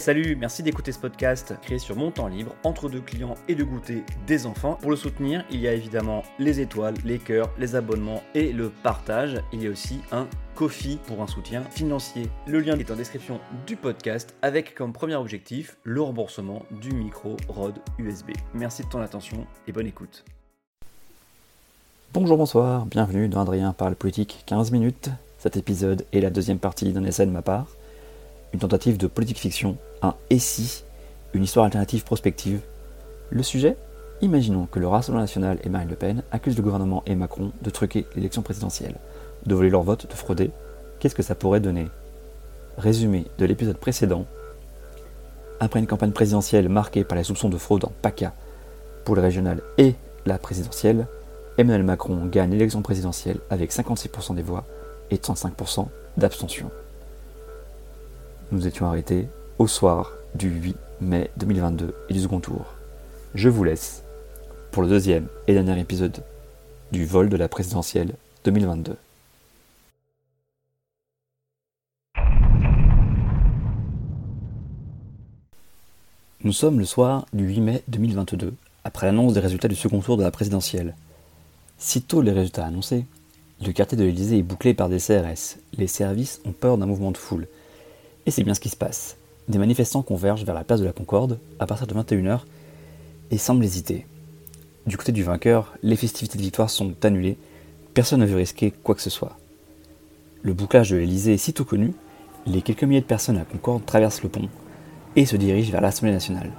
Salut, merci d'écouter ce podcast créé sur mon temps libre, entre deux clients et de goûter des enfants. Pour le soutenir, il y a évidemment les étoiles, les cœurs, les abonnements et le partage. Il y a aussi un Kofi pour un soutien financier. Le lien est en description du podcast avec comme premier objectif le remboursement du micro Rode USB. Merci de ton attention et bonne écoute. Bonjour, bonsoir, bienvenue dans Adrien parle politique 15 minutes. Cet épisode est la deuxième partie d'un essai de ma part. Une tentative de politique fiction, un et si, une histoire alternative prospective. Le sujet? Imaginons que le Rassemblement national et Marine Le Pen accusent le gouvernement et Macron de truquer l'élection présidentielle, de voler leur vote, de frauder. Qu'est-ce que ça pourrait donner? Résumé de l'épisode précédent. Après une campagne présidentielle marquée par les soupçons de fraude en PACA pour le régional et la présidentielle, Emmanuel Macron gagne l'élection présidentielle avec 56% des voix et 35% d'abstention. Nous étions arrêtés au soir du 8 mai 2022 et du second tour. Je vous laisse pour le deuxième et dernier épisode du vol de la présidentielle 2022. Nous sommes le soir du 8 mai 2022, après l'annonce des résultats du second tour de la présidentielle. Sitôt les résultats annoncés, le quartier de l'Elysée est bouclé par des CRS. Les services ont peur d'un mouvement de foule. Et c'est bien ce qui se passe. Des manifestants convergent vers la place de la Concorde à partir de 21h et semblent hésiter. Du côté du vainqueur, les festivités de victoire sont annulées. Personne ne veut risquer quoi que ce soit. Le bouclage de l'Elysée est sitôt connu. Les quelques milliers de personnes à Concorde traversent le pont et se dirigent vers l'Assemblée nationale.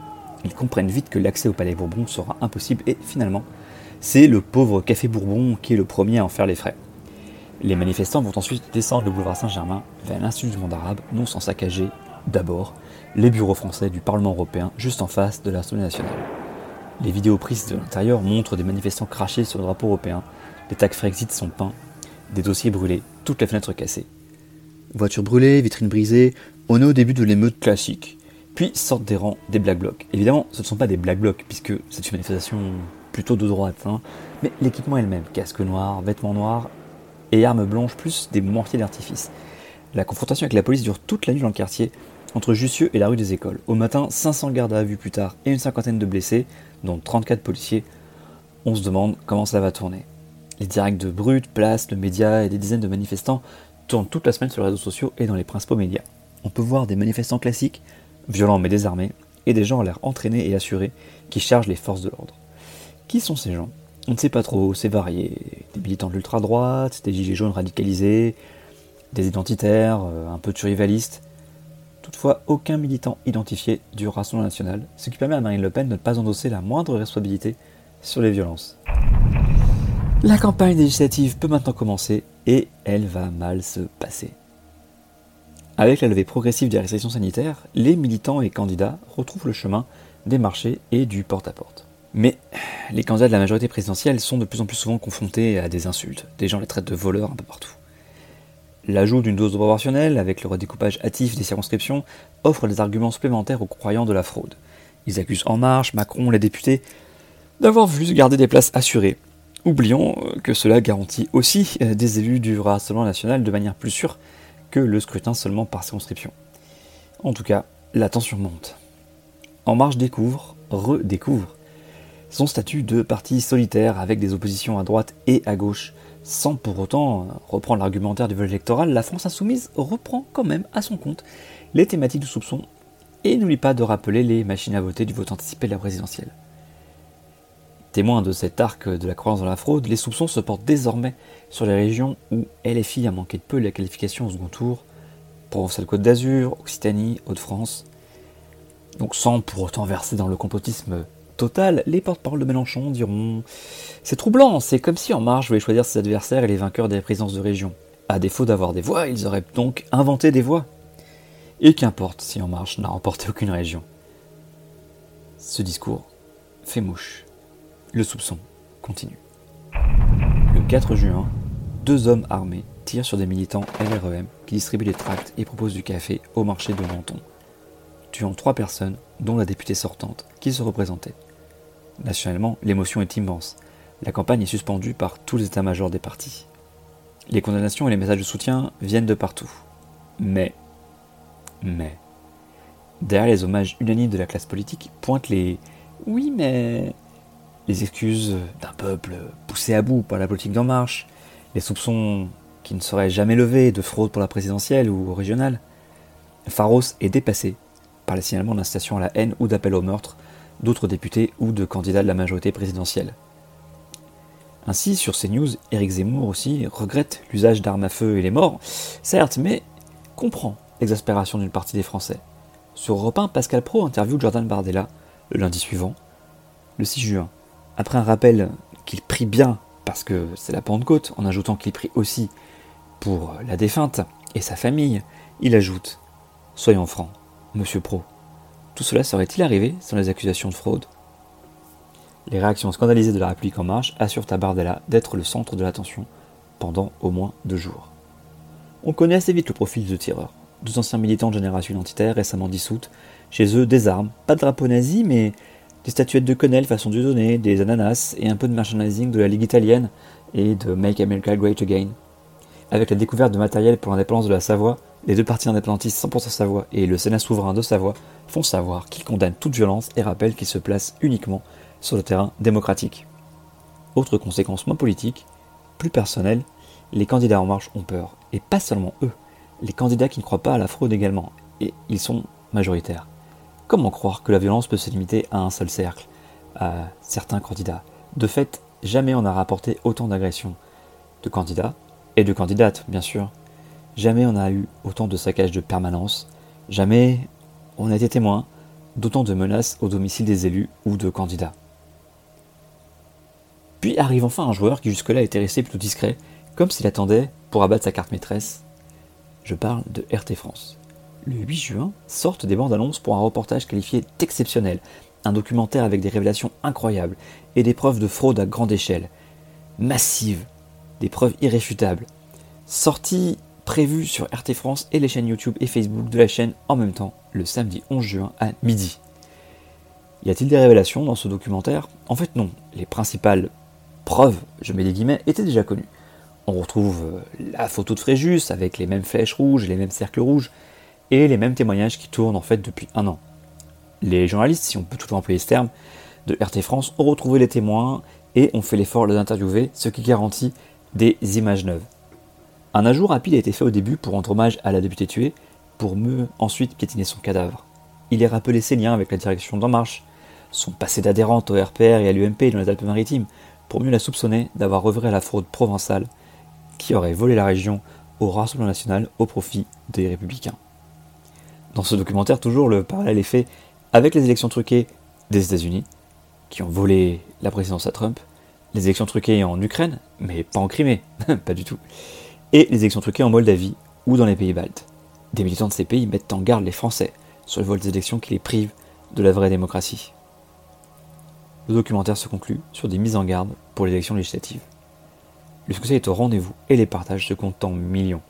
Ils comprennent vite que l'accès au Palais Bourbon sera impossible et finalement, c'est le pauvre Café Bourbon qui est le premier à en faire les frais. Les manifestants vont ensuite descendre le boulevard Saint-Germain vers l'Institut du monde arabe, non sans saccager, d'abord, les bureaux français du Parlement européen juste en face de l'Assemblée nationale. Les vidéos prises de l'intérieur montrent des manifestants crachés sur le drapeau européen, des tags Frexit sont peints, des dossiers brûlés, toutes les fenêtres cassées. Voitures brûlées, vitrines brisées, on est au début de l'émeute classique. Puis sortent des rangs des Black Blocs. Évidemment, ce ne sont pas des Black Blocs, puisque c'est une manifestation plutôt de droite, hein, mais l'équipement est le même, casque noir, vêtements noirs et armes blanches plus des mortiers d'artifice. La confrontation avec la police dure toute la nuit dans le quartier, entre Jussieu et la rue des Écoles. Au matin, 500 gardes à vue plus tard et une cinquantaine de blessés, dont 34 policiers. On se demande comment ça va tourner. Les directs de Brut, Place, le média et des dizaines de manifestants tournent toute la semaine sur les réseaux sociaux et dans les principaux médias. On peut voir des manifestants classiques, violents mais désarmés, et des gens à l'air entraînés et assurés qui chargent les forces de l'ordre. Qui sont ces gens? On ne sait pas trop, c'est varié. Des militants de l'ultra-droite, des gilets jaunes radicalisés, des identitaires, euh, un peu survivalistes. Toutefois, aucun militant identifié du Rassemblement national, ce qui permet à Marine Le Pen de ne pas endosser la moindre responsabilité sur les violences. La campagne législative peut maintenant commencer et elle va mal se passer. Avec la levée progressive des restrictions sanitaires, les militants et candidats retrouvent le chemin des marchés et du porte-à-porte. Mais les candidats de la majorité présidentielle sont de plus en plus souvent confrontés à des insultes. Des gens les traitent de voleurs un peu partout. L'ajout d'une dose proportionnelle, avec le redécoupage hâtif des circonscriptions, offre des arguments supplémentaires aux croyants de la fraude. Ils accusent En Marche, Macron, les députés d'avoir voulu garder des places assurées. Oublions que cela garantit aussi des élus du Rassemblement national de manière plus sûre que le scrutin seulement par circonscription. En tout cas, la tension monte. En Marche découvre, redécouvre, son statut de parti solitaire avec des oppositions à droite et à gauche. Sans pour autant reprendre l'argumentaire du vol électoral, la France insoumise reprend quand même à son compte les thématiques du soupçon et n'oublie pas de rappeler les machines à voter du vote anticipé de la présidentielle. Témoin de cet arc de la croyance dans la fraude, les soupçons se portent désormais sur les régions où LFI a manqué de peu la qualification au second tour, Provence-Côte d'Azur, Occitanie, Hauts-de-France. Donc sans pour autant verser dans le complotisme total, les porte-parole de Mélenchon diront C'est troublant, c'est comme si En Marche voulait choisir ses adversaires et les vainqueurs des présidences de région. À défaut d'avoir des voix, ils auraient donc inventé des voix. Et qu'importe si En Marche n'a remporté aucune région. Ce discours fait mouche. Le soupçon continue. Le 4 juin, deux hommes armés tirent sur des militants LREM qui distribuent des tracts et proposent du café au marché de Menton, tuant trois personnes, dont la députée sortante, qui se représentait. Nationalement, l'émotion est immense. La campagne est suspendue par tous les états-majors des partis. Les condamnations et les messages de soutien viennent de partout. Mais, mais, Derrière les hommages unanimes de la classe politique pointent les oui mais les excuses d'un peuple poussé à bout par la politique d'En Marche, les soupçons qui ne seraient jamais levés de fraude pour la présidentielle ou régionale. Pharos est dépassé par les signalements d'incitation à la haine ou d'appel au meurtre d'autres députés ou de candidats de la majorité présidentielle. Ainsi, sur CNews, Éric Zemmour aussi regrette l'usage d'armes à feu et les morts, certes, mais comprend l'exaspération d'une partie des Français. Sur Europe 1, Pascal Pro interviewe Jordan Bardella le lundi suivant, le 6 juin. Après un rappel qu'il prie bien parce que c'est la Pentecôte, en ajoutant qu'il prie aussi pour la défunte et sa famille, il ajoute Soyons francs, monsieur Pro, tout cela serait-il arrivé sans les accusations de fraude? Les réactions scandalisées de la République en marche assurent à Bardella d'être le centre de l'attention pendant au moins deux jours. On connaît assez vite le profil de tireur. Deux anciens militants de génération identitaire récemment dissoutes, chez eux des armes, pas de drapeau nazi, mais des statuettes de Connell façon donner, des ananas et un peu de merchandising de la Ligue italienne et de Make America Great Again. Avec la découverte de matériel pour l'indépendance de la Savoie, les deux partis indépendantistes 100% Savoie et le Sénat souverain de Savoie font savoir qu'ils condamnent toute violence et rappellent qu'ils se placent uniquement sur le terrain démocratique. Autre conséquence moins politique, plus personnelle, les candidats en marche ont peur. Et pas seulement eux, les candidats qui ne croient pas à la fraude également. Et ils sont majoritaires. Comment croire que la violence peut se limiter à un seul cercle, à certains candidats? De fait, jamais on n'a rapporté autant d'agressions de candidats, et de candidates bien sûr, Jamais on n'a eu autant de saccages de permanence, jamais on a été témoin d'autant de menaces au domicile des élus ou de candidats. Puis arrive enfin un joueur qui jusque-là était resté plutôt discret, comme s'il attendait pour abattre sa carte maîtresse. Je parle de RT France. Le 8 juin sortent des bandes annonces pour un reportage qualifié d'exceptionnel, un documentaire avec des révélations incroyables et des preuves de fraude à grande échelle, massive, des preuves irréfutables, sorti prévu sur RT France et les chaînes YouTube et Facebook de la chaîne en même temps, le samedi 11 juin à midi. Y a-t-il des révélations dans ce documentaire? En fait non, les principales preuves, je mets des guillemets, étaient déjà connues. On retrouve euh, la photo de Fréjus avec les mêmes flèches rouges les mêmes cercles rouges, et les mêmes témoignages qui tournent en fait depuis un an. Les journalistes, si on peut tout employer ce terme, de RT France ont retrouvé les témoins et ont fait l'effort de les interviewer, ce qui garantit des images neuves. Un ajout rapide a été fait au début pour rendre hommage à la députée tuée, pour mieux ensuite piétiner son cadavre. Il est rappelé ses liens avec la direction d'En Marche, son passé d'adhérente au RPR et à l'UMP dans les Alpes-Maritimes, pour mieux la soupçonner d'avoir reviré à la fraude provençale qui aurait volé la région au Rassemblement national au profit des républicains. Dans ce documentaire, toujours, le parallèle est fait avec les élections truquées des États-Unis, qui ont volé la présidence à Trump, les élections truquées en Ukraine, mais pas en Crimée, pas du tout, et les élections truquées en Moldavie ou dans les pays baltes. Des militants de ces pays mettent en garde les Français sur le vol des élections qui les privent de la vraie démocratie. Le documentaire se conclut sur des mises en garde pour les élections législatives. Le succès est au rendez-vous et les partages se comptent en millions.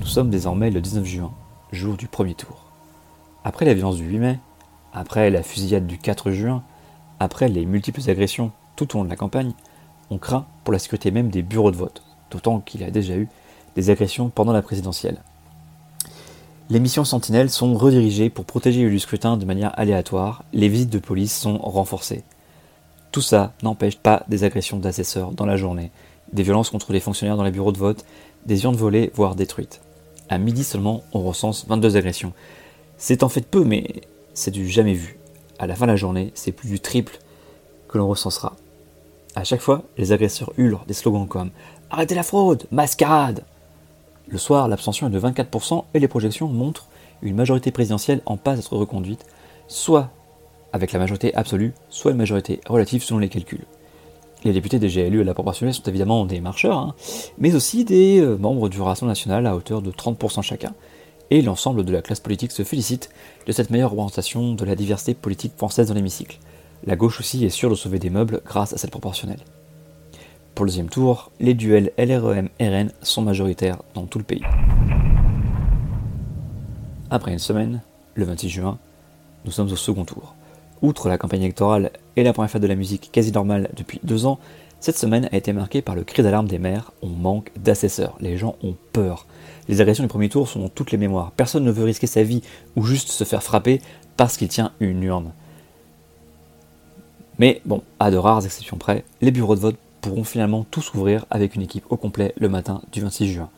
Nous sommes désormais le 19 juin, jour du premier tour. Après la violence du 8 mai, après la fusillade du 4 juin, après les multiples agressions tout au long de la campagne, on craint pour la sécurité même des bureaux de vote, d'autant qu'il y a déjà eu des agressions pendant la présidentielle. Les missions sentinelles sont redirigées pour protéger le scrutin de manière aléatoire, les visites de police sont renforcées. Tout ça n'empêche pas des agressions d'assesseurs dans la journée, des violences contre les fonctionnaires dans les bureaux de vote, des urnes volées, voire détruites. À midi seulement, on recense 22 agressions. C'est en fait peu, mais c'est du jamais vu. À la fin de la journée, c'est plus du triple que l'on recensera. À chaque fois, les agresseurs hurlent des slogans comme Arrêtez la fraude Mascarade Le soir, l'abstention est de 24% et les projections montrent une majorité présidentielle en passe d'être reconduite, soit avec la majorité absolue, soit une majorité relative selon les calculs. Les députés des GLU à la proportionnelle sont évidemment des marcheurs, hein, mais aussi des euh, membres du Rassemblement national à hauteur de 30% chacun. Et l'ensemble de la classe politique se félicite de cette meilleure représentation de la diversité politique française dans l'hémicycle. La gauche aussi est sûre de sauver des meubles grâce à cette proportionnelle. Pour le deuxième tour, les duels LREM-RN sont majoritaires dans tout le pays. Après une semaine, le 26 juin, nous sommes au second tour. Outre la campagne électorale et la première fête de la musique quasi normale depuis deux ans, Cette semaine a été marquée par le cri d'alarme des maires, on manque d'assesseurs, les gens ont peur. Les agressions du premier tour sont dans toutes les mémoires, personne ne veut risquer sa vie ou juste se faire frapper parce qu'il tient une urne. Mais bon, à de rares exceptions près, les bureaux de vote pourront finalement tous ouvrir avec une équipe au complet le matin du 26 juin.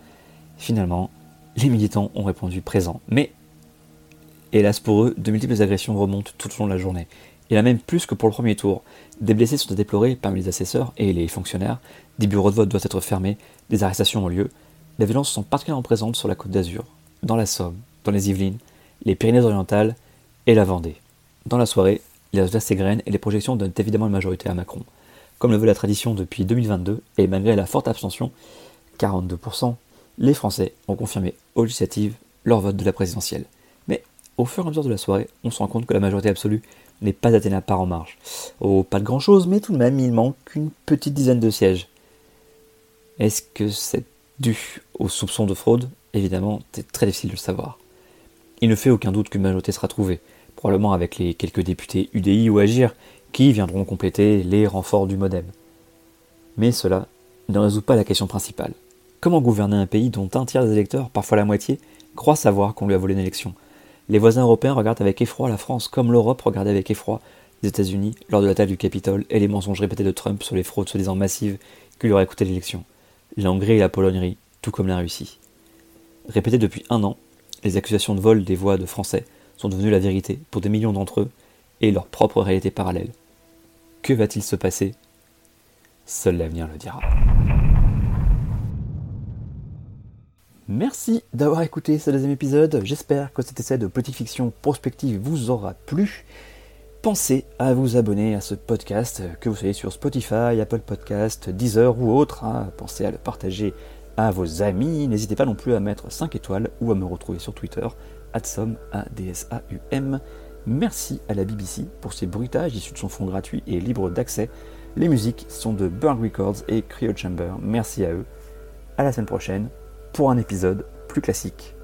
Finalement, les militants ont répondu présent. Mais, hélas pour eux, de multiples agressions remontent tout au long de la journée. Il y a même plus que pour le premier tour. Des blessés sont à déplorer parmi les assesseurs et les fonctionnaires, des bureaux de vote doivent être fermés, des arrestations ont lieu. Les violences sont particulièrement présentes sur la côte d'Azur, dans la Somme, dans les Yvelines, les Pyrénées-Orientales et la Vendée. Dans la soirée, les résultats s'égrènent et les projections donnent évidemment une majorité à Macron. Comme le veut la tradition depuis 2022, et malgré la forte abstention, 42%, les Français ont confirmé aux législatives leur vote de la présidentielle. Mais au fur et à mesure de la soirée, on se rend compte que la majorité absolue n'est pas atteignable par en marge. Oh, pas de grand chose, mais tout de même, il manque une petite dizaine de sièges. Est-ce que c'est dû aux soupçons de fraude? Évidemment, c'est très difficile de le savoir. Il ne fait aucun doute qu'une majorité sera trouvée, probablement avec les quelques députés UDI ou Agir qui viendront compléter les renforts du modem. Mais cela ne résout pas la question principale. Comment gouverner un pays dont un tiers des électeurs, parfois la moitié, croient savoir qu'on lui a volé une élection? Les voisins européens regardent avec effroi la France comme l'Europe regardait avec effroi les États-Unis lors de l'attaque du Capitole et les mensonges répétés de Trump sur les fraudes soi-disant massives qui lui auraient coûté l'élection. La Hongrie et la Pologne rient, tout comme la Russie. Répétées depuis un an, les accusations de vol des voix de Français sont devenues la vérité pour des millions d'entre eux et leur propre réalité parallèle. Que va-t-il se passer? Seul l'avenir le dira. Merci d'avoir écouté ce deuxième épisode. J'espère que cet essai de petite fiction prospective vous aura plu. Pensez à vous abonner à ce podcast, que vous soyez sur Spotify, Apple Podcast, Deezer ou autre. Hein. Pensez à le partager à vos amis. N'hésitez pas non plus à mettre 5 étoiles ou à me retrouver sur Twitter, A-D-S-A-U-M. Merci à la BBC pour ses bruitages issus de son fonds gratuit et libre d'accès. Les musiques sont de Burn Records et Cryo Chamber. Merci à eux. À la semaine prochaine pour un épisode plus classique.